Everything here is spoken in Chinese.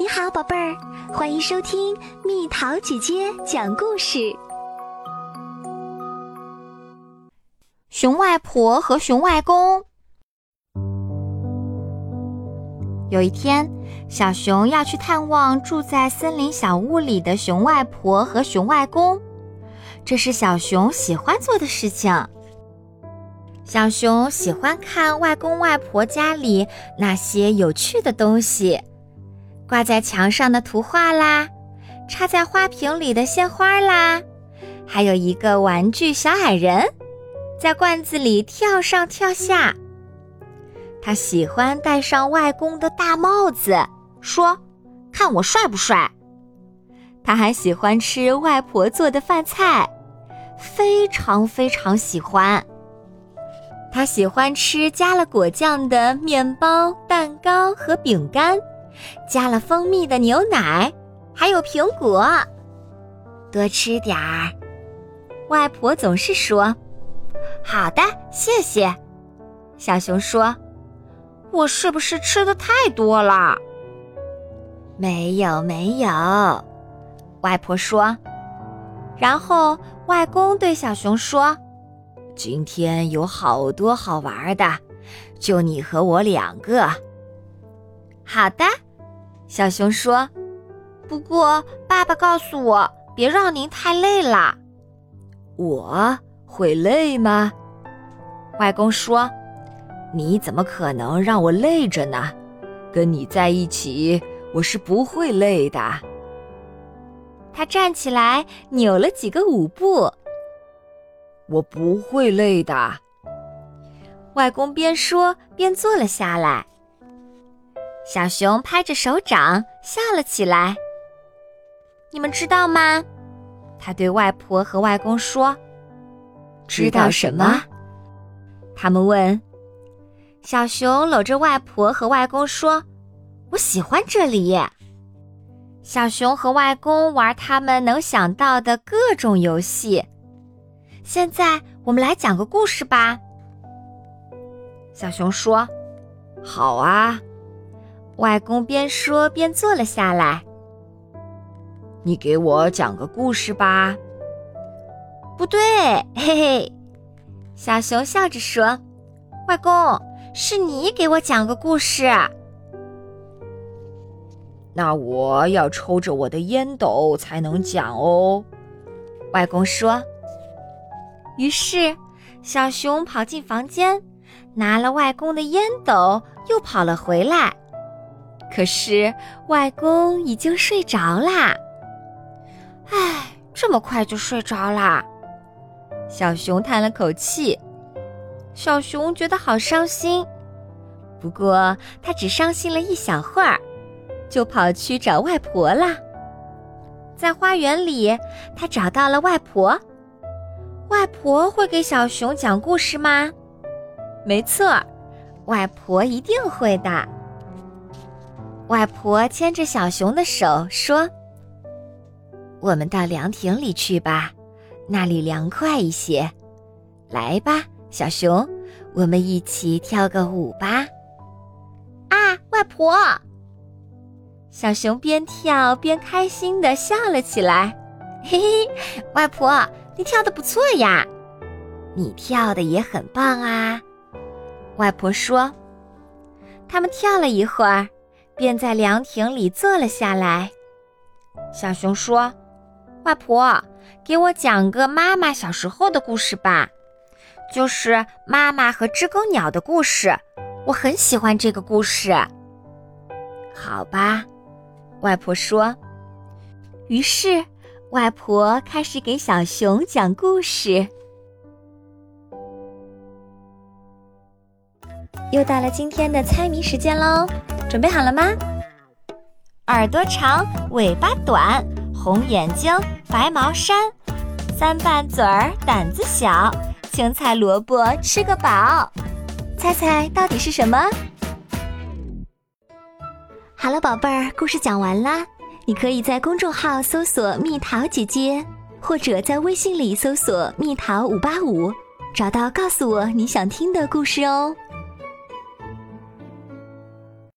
你好，宝贝儿，欢迎收听蜜桃姐姐讲故事。熊外婆和熊外公。有一天，小熊要去探望住在森林小屋里的熊外婆和熊外公，这是小熊喜欢做的事情。小熊喜欢看外公外婆家里那些有趣的东西。挂在墙上的图画啦，插在花瓶里的鲜花啦，还有一个玩具小矮人，在罐子里跳上跳下。他喜欢戴上外公的大帽子，说：“看我帅不帅？”他还喜欢吃外婆做的饭菜，非常非常喜欢。他喜欢吃加了果酱的面包、蛋糕和饼干。加了蜂蜜的牛奶，还有苹果，多吃点儿。外婆总是说：“好的，谢谢。”小熊说：“我是不是吃的太多了？”没有，没有。外婆说。然后外公对小熊说：“今天有好多好玩的，就你和我两个。”好的。小熊说：“不过，爸爸告诉我，别让您太累了。我会累吗？”外公说：“你怎么可能让我累着呢？跟你在一起，我是不会累的。”他站起来，扭了几个舞步。我不会累的。外公边说边坐了下来。小熊拍着手掌笑了起来。你们知道吗？他对外婆和外公说：“知道什么？”他们问。小熊搂着外婆和外公说：“我喜欢这里。”小熊和外公玩他们能想到的各种游戏。现在我们来讲个故事吧。小熊说：“好啊。”外公边说边坐了下来。你给我讲个故事吧。不对，嘿嘿，小熊笑着说：“外公，是你给我讲个故事。”那我要抽着我的烟斗才能讲哦。外公说。于是，小熊跑进房间，拿了外公的烟斗，又跑了回来。可是外公已经睡着啦。唉，这么快就睡着啦！小熊叹了口气。小熊觉得好伤心，不过他只伤心了一小会儿，就跑去找外婆了。在花园里，他找到了外婆。外婆会给小熊讲故事吗？没错，外婆一定会的。外婆牵着小熊的手说：“我们到凉亭里去吧，那里凉快一些。来吧，小熊，我们一起跳个舞吧。”啊，外婆！小熊边跳边开心的笑了起来。嘿嘿，外婆，你跳的不错呀，你跳的也很棒啊。外婆说。他们跳了一会儿。便在凉亭里坐了下来。小熊说：“外婆，给我讲个妈妈小时候的故事吧，就是妈妈和知更鸟的故事。我很喜欢这个故事。”好吧，外婆说。于是，外婆开始给小熊讲故事。又到了今天的猜谜时间喽！准备好了吗？耳朵长，尾巴短，红眼睛，白毛衫，三瓣嘴儿，胆子小，青菜萝卜吃个饱。猜猜到底是什么？好了，宝贝儿，故事讲完啦。你可以在公众号搜索“蜜桃姐姐”，或者在微信里搜索“蜜桃五八五”，找到告诉我你想听的故事哦。